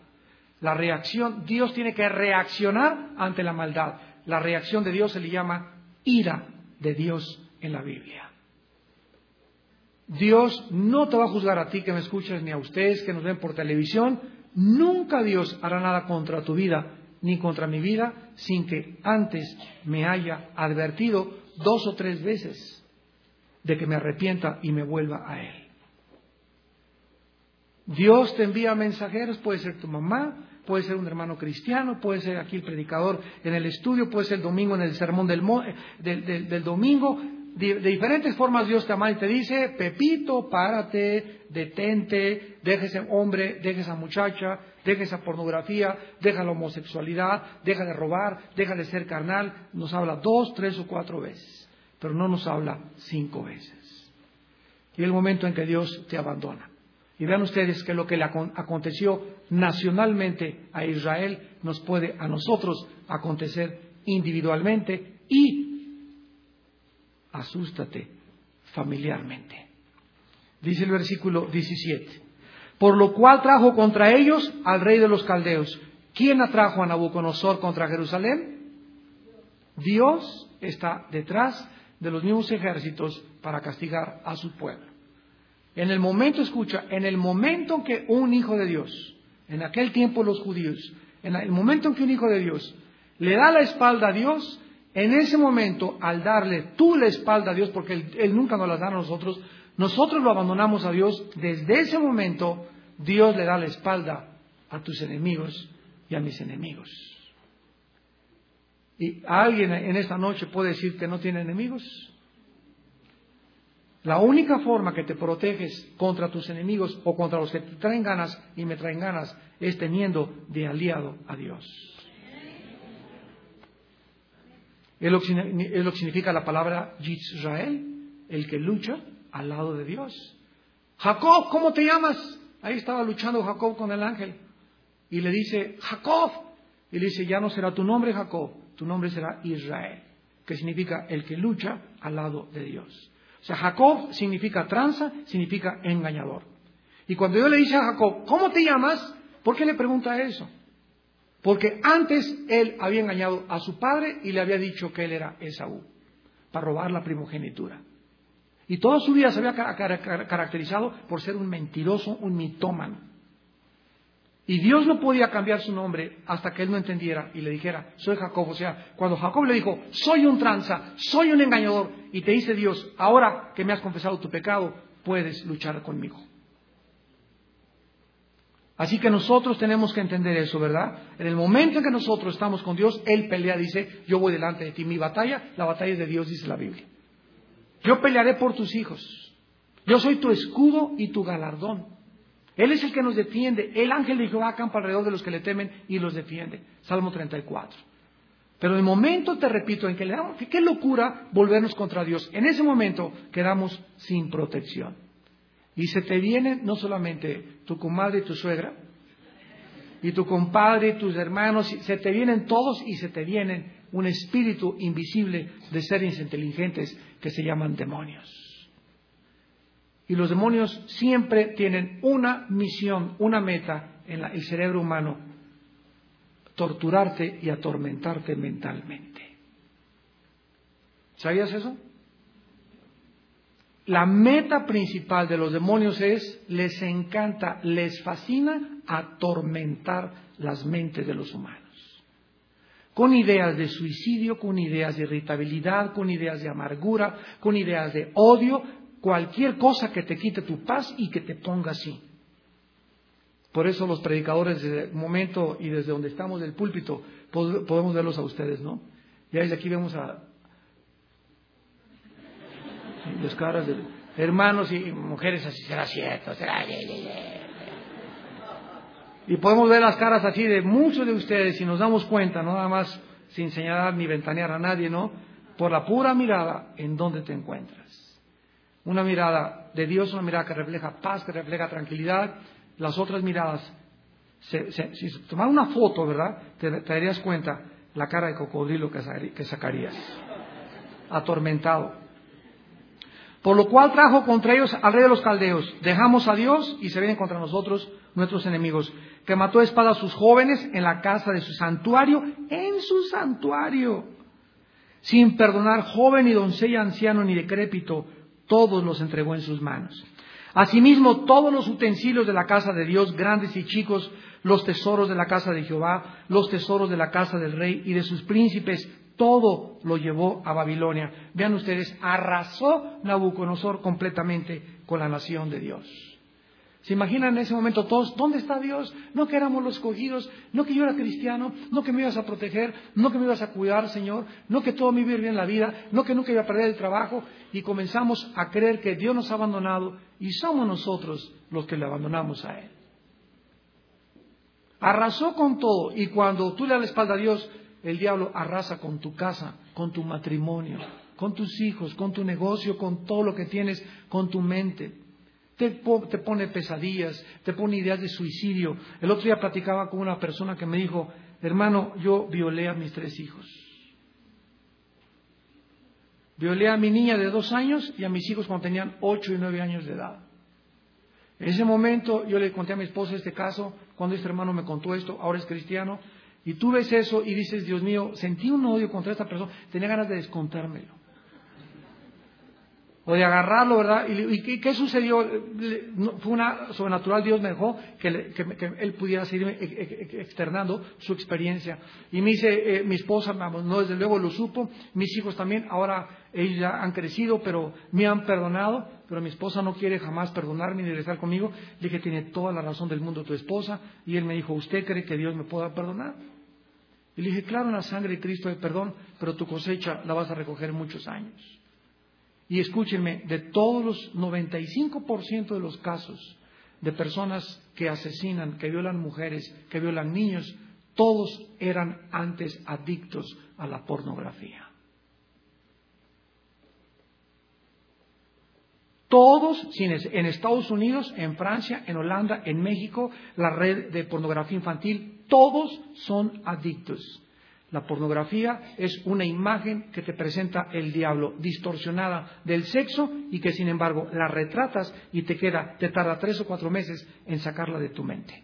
La reacción, Dios tiene que reaccionar ante la maldad. La reacción de Dios se le llama ira de Dios en la Biblia. Dios no te va a juzgar a ti que me escuchas, ni a ustedes que nos ven por televisión. Nunca Dios hará nada contra tu vida, ni contra mi vida, sin que antes me haya advertido dos o tres veces de que me arrepienta y me vuelva a Él. Dios te envía mensajeros, puede ser tu mamá, puede ser un hermano cristiano, puede ser aquí el predicador en el estudio, puede ser el domingo en el sermón del, del domingo, de, diferentes formas Dios te ama y te dice, Pepito, párate, detente, deja ese hombre, deja esa muchacha, deja esa pornografía, deja la homosexualidad, deja de robar, deja de ser carnal. Nos habla dos, tres o cuatro veces, pero no nos habla cinco veces. Y el momento en que Dios te abandona. Y vean ustedes que lo que le aconteció nacionalmente a Israel nos puede a nosotros acontecer individualmente y asústate familiarmente. Dice el versículo 17. Por lo cual trajo contra ellos al rey de los caldeos. ¿Quién atrajo a Nabucodonosor contra Jerusalén? Dios está detrás de los mismos ejércitos para castigar a su pueblo. En el momento, escucha, en el momento en que un hijo de Dios, en aquel tiempo los judíos, en el momento en que un hijo de Dios le da la espalda a Dios, en ese momento, al darle tú la espalda a Dios, porque él, nunca nos la da a nosotros, nosotros lo abandonamos a Dios, desde ese momento Dios le da la espalda a tus enemigos y a mis enemigos. ¿Y alguien en esta noche puede decir que no tiene enemigos? La única forma que te proteges contra tus enemigos o contra los que te traen ganas y me traen ganas es teniendo de aliado a Dios. Es lo, que significa la palabra Yisrael, el que lucha al lado de Dios. Jacob, ¿cómo te llamas? Ahí estaba luchando Jacob con el ángel. y le dice, Jacob. Y le dice, ya no será tu nombre Jacob, tu nombre será Israel, que significa el que lucha al lado de Dios. O sea, Jacob significa tranza, significa engañador. Y cuando Dios le dice a Jacob, ¿cómo te llamas? ¿Por qué le pregunta eso? Porque antes él había engañado a su padre y le había dicho que él era Esaú, para robar la primogenitura. Y toda su vida se había caracterizado por ser un mentiroso, un mitómano. Y Dios no podía cambiar su nombre hasta que él no entendiera y le dijera, soy Jacob. O sea, cuando Jacob le dijo, soy un tranza, soy un engañador, y te dice Dios, ahora que me has confesado tu pecado, puedes luchar conmigo. Así que nosotros tenemos que entender eso, ¿verdad? En el momento en que nosotros estamos con Dios, Él pelea, dice, yo voy delante de ti. Mi batalla, la batalla es de Dios, dice la Biblia. Yo pelearé por tus hijos. Yo soy tu escudo y tu galardón. Él es el que nos defiende. El ángel de Jehová acampa alrededor de los que le temen y los defiende. Salmo 34. Pero en el momento, te repito, en que le damos, qué locura volvernos contra Dios. En ese momento quedamos sin protección. Y se te viene no solamente tu comadre y tu suegra, y tu compadre y tus hermanos, se te vienen todos y se te vienen un espíritu invisible de seres inteligentes que se llaman demonios. Y los demonios siempre tienen una misión, una meta en el cerebro humano, torturarte y atormentarte mentalmente. ¿Sabías eso? La meta principal de los demonios es, les encanta, les fascina atormentar las mentes de los humanos. Con ideas de suicidio, con ideas de irritabilidad, con ideas de amargura, con ideas de odio, cualquier cosa que te quite tu paz y que te ponga así. Por eso los predicadores desde el momento y desde donde estamos del púlpito podemos verlos a ustedes, ¿no? Y desde aquí vemos a las caras de hermanos y mujeres así, será cierto, será... Y podemos ver las caras así de muchos de ustedes y nos damos cuenta, no nada más sin señalar ni ventanear a nadie, ¿no? Por la pura mirada en dónde te encuentras una mirada de Dios, una mirada que refleja paz, que refleja tranquilidad. Las otras miradas, si tomar una foto, ¿verdad? Te, darías cuenta la cara de cocodrilo que, sacarías. Atormentado. Por lo cual trajo contra ellos al rey de los caldeos. Dejamos a Dios y se vienen contra nosotros nuestros enemigos. Que mató a espada a sus jóvenes en la casa de su santuario, en su santuario. Sin perdonar joven ni doncella, anciano ni decrépito, todos los entregó en sus manos. Asimismo, todos los utensilios de la casa de Dios, grandes y chicos, los tesoros de la casa de Jehová, los tesoros de la casa del rey y de sus príncipes, todo lo llevó a Babilonia. Vean ustedes, arrasó Nabucodonosor completamente con la nación de Dios. ¿Se imaginan en ese momento todos, ¿dónde está Dios? No que éramos los escogidos, no que yo era cristiano, no que me ibas a proteger, no que me ibas a cuidar, Señor, no que todo me iba bien la vida, no que nunca iba a perder el trabajo. Y comenzamos a creer que Dios nos ha abandonado y somos nosotros los que le abandonamos a Él. Arrasó con todo y cuando tú le das la espalda a Dios, el diablo arrasa con tu casa, con tu matrimonio, con tus hijos, con tu negocio, con todo lo que tienes, con tu mente te, pone pesadillas, te pone ideas de suicidio. El otro día platicaba con una persona que me dijo, hermano, yo violé a mis tres hijos. Violé a mi niña de dos años y a mis hijos cuando tenían ocho y nueve años de edad. En ese momento yo le conté a mi esposa este caso, cuando este hermano me contó esto, ahora es cristiano, y tú ves eso y dices, Dios mío, sentí un odio contra esta persona, tenía ganas de descontármelo o de agarrarlo, ¿verdad? ¿Y, qué sucedió? Fue una sobrenatural, Dios me dejó que, él pudiera seguir e, e, e, externando su experiencia. Y me dice, eh, mi esposa, no desde luego lo supo, mis hijos también, ahora ellos ya han crecido, pero me han perdonado, pero mi esposa no quiere jamás perdonarme ni regresar conmigo. Le dije, tiene toda la razón del mundo tu esposa. Y él me dijo, ¿usted cree que Dios me pueda perdonar? Y le dije, claro, en la sangre de Cristo hay perdón, pero tu cosecha la vas a recoger muchos años. Y escúchenme, de todos los 95% de los casos de personas que asesinan, que violan mujeres, que violan niños, todos eran antes adictos a la pornografía. Todos, en Estados Unidos, en Francia, en Holanda, en México, la red de pornografía infantil, todos son adictos. La pornografía es una imagen que te presenta el diablo distorsionada del sexo y que sin embargo la retratas y te queda, te tarda tres o cuatro meses en sacarla de tu mente.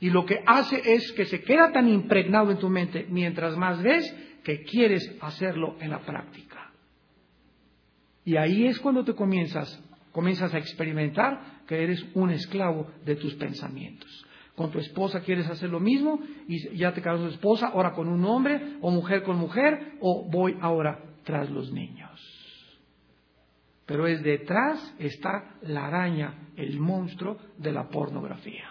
Y lo que hace es que se queda tan impregnado en tu mente mientras más ves que quieres hacerlo en la práctica. Y ahí es cuando te comienzas, comienzas a experimentar que eres un esclavo de tus pensamientos. Con tu esposa quieres hacer lo mismo y ya te casas con tu esposa, ahora con un hombre o mujer con mujer o voy ahora tras los niños. Pero es detrás está la araña, el monstruo de la pornografía.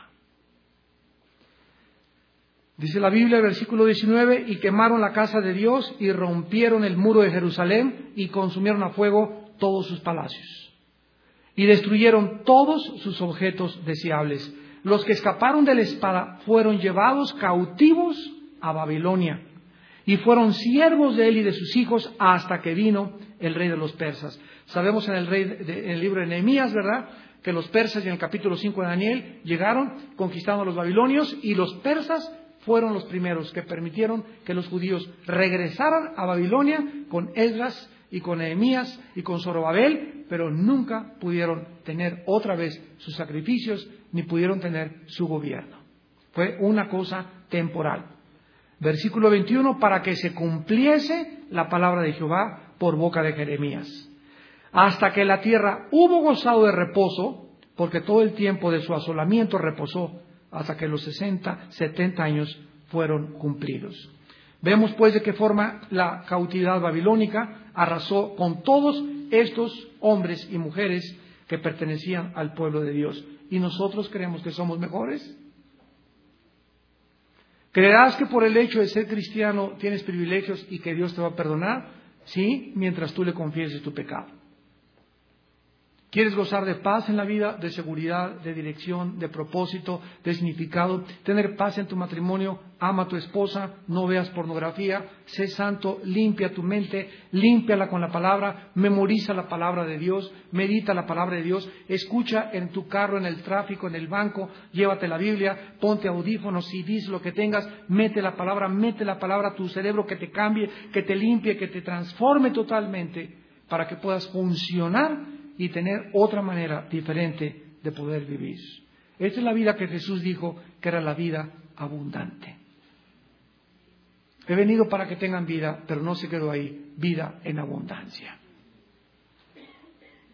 Dice la Biblia, versículo 19, y quemaron la casa de Dios y rompieron el muro de Jerusalén y consumieron a fuego todos sus palacios. Y destruyeron todos sus objetos deseables los que escaparon de la espada fueron llevados cautivos a Babilonia y fueron siervos de él y de sus hijos hasta que vino el rey de los persas. Sabemos en el, en el libro de Nehemías, ¿verdad? Que los persas en el capítulo 5 de Daniel llegaron conquistando a los babilonios y los persas fueron los primeros que permitieron que los judíos regresaran a Babilonia con Esdras y con Nehemías y con Zorobabel, pero nunca pudieron tener otra vez sus sacrificios ni pudieron tener su gobierno. Fue una cosa temporal. Versículo 21, para que se cumpliese la palabra de Jehová por boca de Jeremías. Hasta que la tierra hubo gozado de reposo, porque todo el tiempo de su asolamiento reposó, hasta que los 60, 70 años fueron cumplidos. Vemos pues de qué forma la cautividad babilónica arrasó con todos estos hombres y mujeres que pertenecían al pueblo de Dios y nosotros creemos que somos mejores? ¿Creerás que por el hecho de ser cristiano tienes privilegios y que Dios te va a perdonar? Sí, mientras tú le confieses tu pecado. ¿Quieres gozar de paz en la vida, de seguridad, de dirección, de propósito, de significado? Tener paz en tu matrimonio, ama a tu esposa, no veas pornografía, sé santo, limpia tu mente, límpiala con la palabra, memoriza la palabra de Dios, medita la palabra de Dios, escucha en tu carro, en el tráfico, en el banco, llévate la Biblia, ponte audífonos, dices lo que tengas, mete la palabra, mete la palabra a tu cerebro que te cambie, que te limpie, que te transforme totalmente para que puedas funcionar y tener otra manera diferente de poder vivir. Esta es la vida que Jesús dijo que era la vida abundante. He venido para que tengan vida, pero no se quedó ahí, vida en abundancia.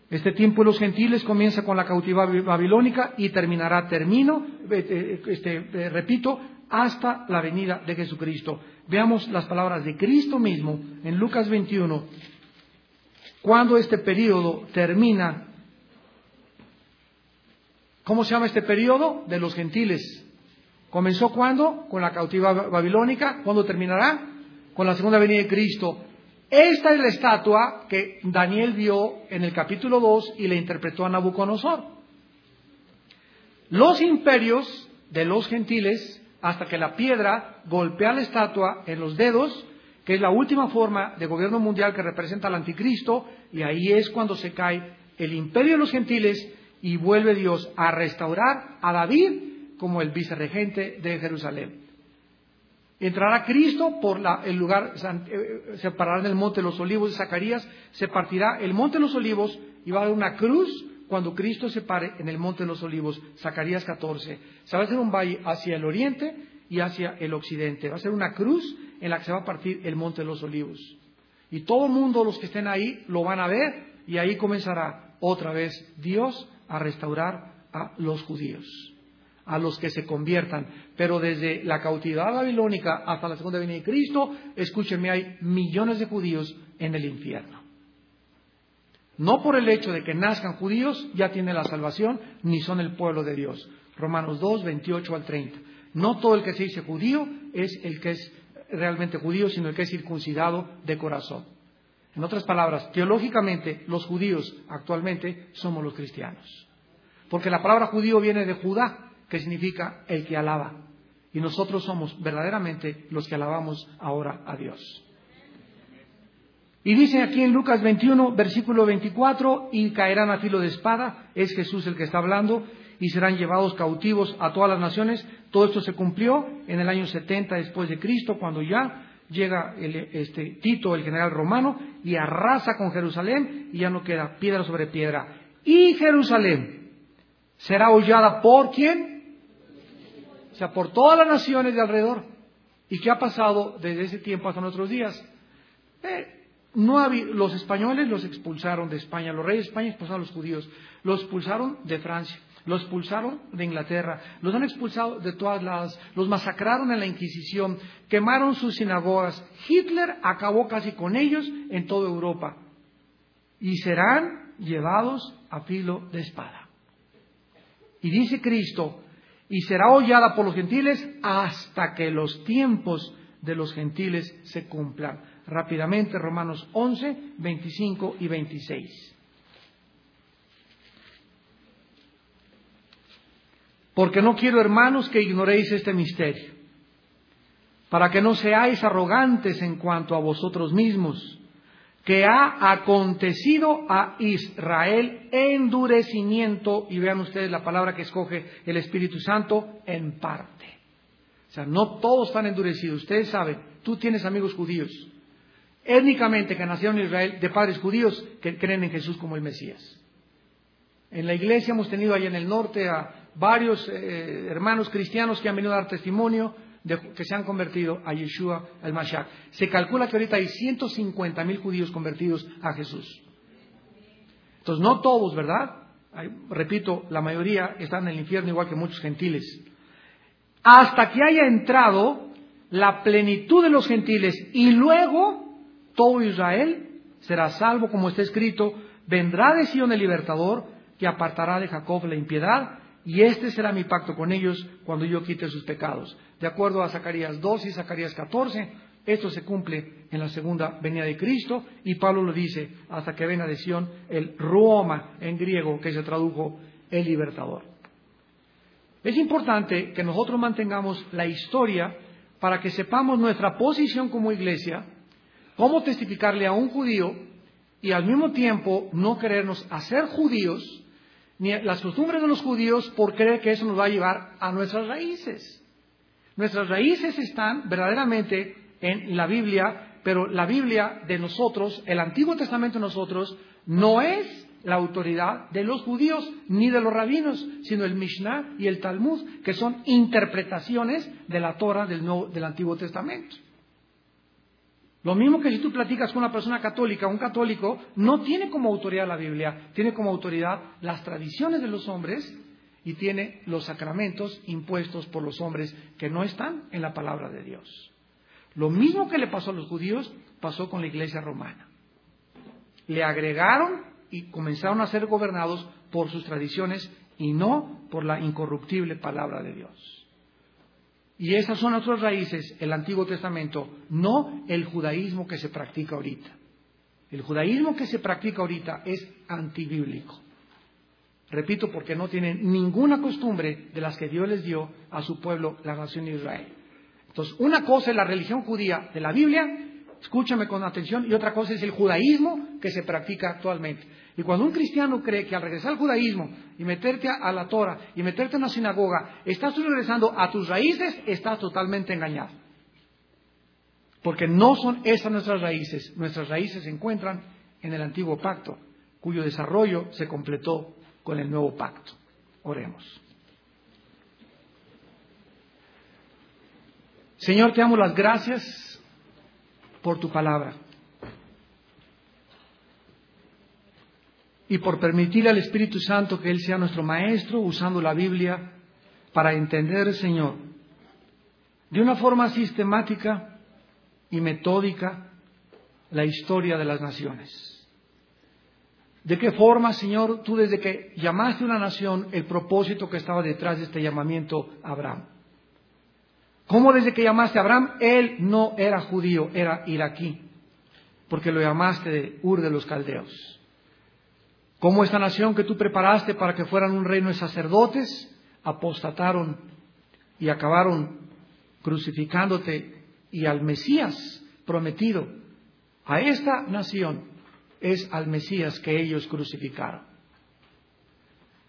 Este tiempo de los gentiles comienza con la cautividad babilónica y terminará, termino, eh, este, eh, repito, hasta la venida de Jesucristo. Veamos las palabras de Cristo mismo en Lucas 21, cuando este periodo termina. ¿Cómo se llama este periodo? De los gentiles. ¿Comenzó cuándo? Con la cautividad babilónica. ¿Cuándo terminará? Con la segunda venida de Cristo. Esta es la estatua que Daniel vio en el capítulo 2 y le interpretó a Nabucodonosor. Los imperios de los gentiles, hasta que la piedra golpea la estatua en los dedos, que es la última forma de gobierno mundial que representa al anticristo, y ahí es cuando se cae el imperio de los gentiles y vuelve Dios a restaurar a David como el vicerregente de Jerusalén. Entrará Cristo por el lugar, eh, se parará en el monte de los olivos de Zacarías, se partirá el monte de los olivos y va a haber una cruz cuando Cristo se pare en el monte de los olivos, Zacarías 14. Se va a hacer un valle hacia el oriente y hacia el occidente. Va a ser una cruz en la que se va a partir el monte de los olivos. Y todo el mundo, los que estén ahí, lo van a ver y ahí comenzará otra vez Dios a restaurar a los judíos, a los que se conviertan. Pero desde la cautividad babilónica hasta la segunda venida de Cristo, escúchenme, hay millones de judíos en el infierno. No por el hecho de que nazcan judíos ya tienen la salvación, ni son el pueblo de Dios. Romanos 2, 28 al 30. No todo el que se dice judío es el que es realmente judío, sino el que es circuncidado de corazón. En otras palabras, teológicamente los judíos actualmente somos los cristianos. Porque la palabra judío viene de Judá, que significa el que alaba. Y nosotros somos verdaderamente los que alabamos ahora a Dios. Y dice aquí en Lucas 21, versículo 24, y caerán a filo de espada, es Jesús el que está hablando, y serán llevados cautivos a todas las naciones. Todo esto se cumplió en el año 70 después de Cristo, cuando ya llega este, Tito, el general romano, y arrasa con Jerusalén, y ya no queda piedra sobre piedra. Y Jerusalén será hollada por quién? O sea, por todas las naciones de alrededor. ¿Y qué ha pasado desde ese tiempo hasta nuestros días? Eh, no los españoles los expulsaron de España, los reyes de España expulsaron a los judíos, los expulsaron de Francia, los expulsaron de Inglaterra, los han expulsado de todas lados, los masacraron en la Inquisición, quemaron sus sinagogas. Hitler acabó casi con ellos en toda Europa y serán llevados a filo de espada. Y dice Cristo, y será hollada por los gentiles hasta que los tiempos de los gentiles se cumplan. Rápidamente, Romanos 11, 25 y 26. Porque no quiero, hermanos, que ignoréis este misterio, para que no seáis arrogantes en cuanto a vosotros mismos, que ha acontecido a Israel endurecimiento, y vean ustedes la palabra que escoge el Espíritu Santo, en parte. O sea, no todos están endurecidos. Ustedes saben, tú tienes amigos judíos, étnicamente que nacieron en Israel, de padres judíos que creen en Jesús como el Mesías. En la iglesia hemos tenido allá en el norte a varios eh, hermanos cristianos que han venido a dar testimonio de que se han convertido a Yeshua al Mashiach. Se calcula que ahorita hay 150 mil judíos convertidos a Jesús. Entonces, no todos, ¿verdad? repito, la mayoría están en el infierno igual que muchos gentiles. Hasta que haya entrado la plenitud de los gentiles y luego todo Israel será salvo, como está escrito, vendrá de Sion el libertador que apartará de Jacob la impiedad y este será mi pacto con ellos cuando yo quite sus pecados. De acuerdo a Zacarías 2 y Zacarías 14, esto se cumple en la segunda venida de Cristo y Pablo lo dice hasta que venga de Sion el Roma en griego que se tradujo el libertador. Es importante que nosotros mantengamos la historia para que sepamos nuestra posición como iglesia, cómo testificarle a un judío y al mismo tiempo no querernos hacer judíos ni las costumbres de los judíos por creer que eso nos va a llevar a nuestras raíces. Nuestras raíces están verdaderamente en la Biblia, pero la Biblia de nosotros, el Antiguo Testamento de nosotros, no es la autoridad de los judíos ni de los rabinos, sino el Mishnah y el Talmud, que son interpretaciones de la Torah del, del Antiguo Testamento. Lo mismo que si tú platicas con una persona católica, un católico no tiene como autoridad la Biblia, tiene como autoridad las tradiciones de los hombres y tiene los sacramentos impuestos por los hombres que no están en la palabra de Dios. Lo mismo que le pasó a los judíos pasó con la iglesia romana. Le agregaron y comenzaron a ser gobernados por sus tradiciones y no por la incorruptible palabra de Dios. Y esas son nuestras raíces, el Antiguo Testamento, no el judaísmo que se practica ahorita. El judaísmo que se practica ahorita es antibíblico. Repito, porque no tienen ninguna costumbre de las que Dios les dio a su pueblo, la nación de Israel. Entonces, una cosa es la religión judía de la Biblia, escúchame con atención, y otra cosa es el judaísmo que se practica actualmente. Y cuando un cristiano cree que al regresar al judaísmo y meterte a la Torah y meterte en una sinagoga, estás regresando a tus raíces, estás totalmente engañado. Porque no son esas nuestras raíces. Nuestras raíces se encuentran en el antiguo pacto, cuyo desarrollo se completó con el nuevo pacto. Oremos. Señor, te damos las gracias por tu palabra. Y por permitir al Espíritu Santo que Él sea nuestro Maestro usando la Biblia para entender, Señor, de una forma sistemática y metódica la historia de las naciones. ¿De qué forma, Señor, tú desde que llamaste a una nación, el propósito que estaba detrás de este llamamiento a Abraham? ¿Cómo desde que llamaste a Abraham, él no era judío, era iraquí? Porque lo llamaste de Ur de los Caldeos. Cómo esta nación que tú preparaste para que fueran un reino de sacerdotes, apostataron y acabaron crucificándote y al Mesías prometido A esta nación es al Mesías que ellos crucificaron.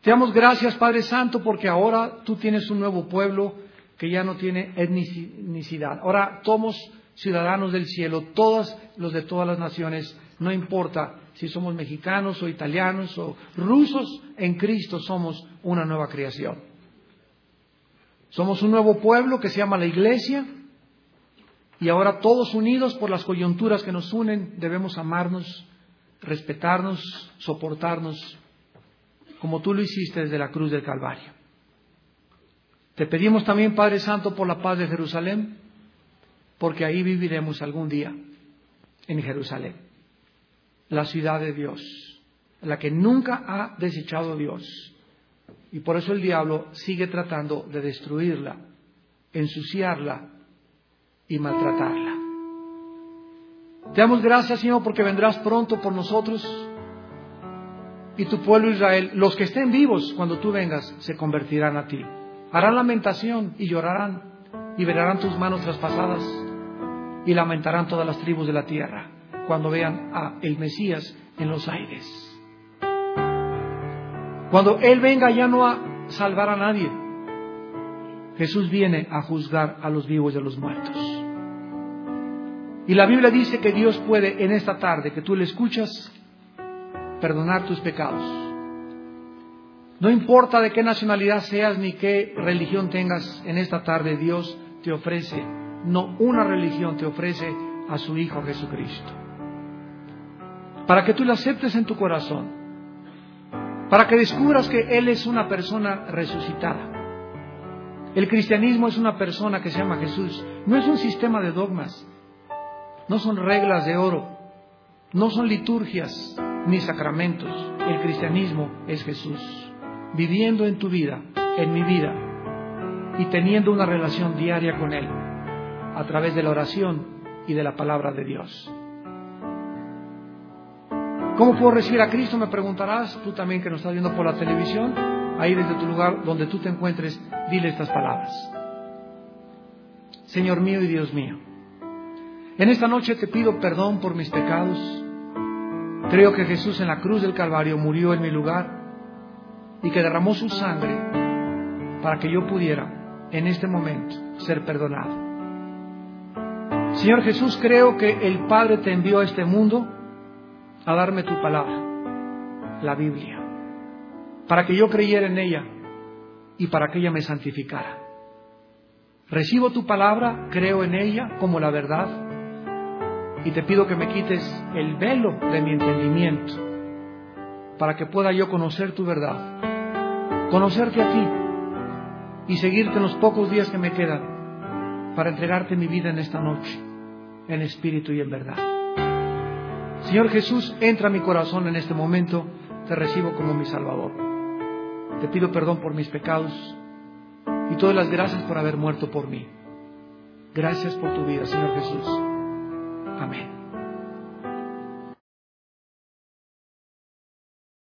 Te damos gracias, Padre Santo, porque ahora tú tienes un nuevo pueblo que ya no tiene etnicidad. Ahora somos ciudadanos del cielo, todos los de todas las naciones, no importa si somos mexicanos o italianos o rusos, en Cristo somos una nueva creación. Somos un nuevo pueblo que se llama la Iglesia y ahora todos unidos por las coyunturas que nos unen debemos amarnos, respetarnos, soportarnos, como tú lo hiciste desde la cruz del Calvario. Te pedimos también, Padre Santo, por la paz de Jerusalén, porque ahí viviremos algún día, en Jerusalén, la ciudad de Dios, la que nunca ha desechado Dios. Y por eso el diablo sigue tratando de destruirla, ensuciarla y maltratarla. Te damos gracias, Señor, porque vendrás pronto por nosotros y tu pueblo Israel, los que estén vivos cuando tú vengas, se convertirán a ti. Harán lamentación y llorarán y verán tus manos traspasadas y lamentarán todas las tribus de la tierra cuando vean a el Mesías en los aires. Cuando Él venga ya no a salvar a nadie. Jesús viene a juzgar a los vivos y a los muertos. Y la Biblia dice que Dios puede en esta tarde que tú le escuchas perdonar tus pecados. No importa de qué nacionalidad seas ni qué religión tengas en esta tarde, Dios te ofrece, no una religión, te ofrece a su Hijo Jesucristo. Para que tú lo aceptes en tu corazón, para que descubras que Él es una persona resucitada. El cristianismo es una persona que se llama Jesús, no es un sistema de dogmas, no son reglas de oro, no son liturgias, ni sacramentos. El cristianismo es Jesús, viviendo en tu vida, en mi vida, y teniendo una relación diaria con Él, a través de la oración y de la palabra de Dios. ¿Cómo puedo recibir a Cristo? Me preguntarás, tú también que nos estás viendo por la televisión, ahí desde tu lugar donde tú te encuentres, dile estas palabras. Señor mío y Dios mío, en esta noche te pido perdón por mis pecados, Creo que Jesús en la cruz del Calvario murió en mi lugar y que derramó su sangre para que yo pudiera en este momento ser perdonado. Señor Jesús, creo que el Padre te envió a este mundo a darme tu palabra, la Biblia, para que yo creyera en ella y para que ella me santificara. Recibo tu palabra, creo en ella como la verdad y te pido que me quites el velo de mi entendimiento para que pueda yo conocer tu verdad, conocerte a ti y seguirte en los pocos días que me quedan para entregarte mi vida en esta noche, en espíritu y en verdad. Señor Jesús, entra a mi corazón en este momento, te recibo como mi Salvador. Te pido perdón por mis pecados y todas las gracias por haber muerto por mí. Gracias por tu vida, Señor Jesús.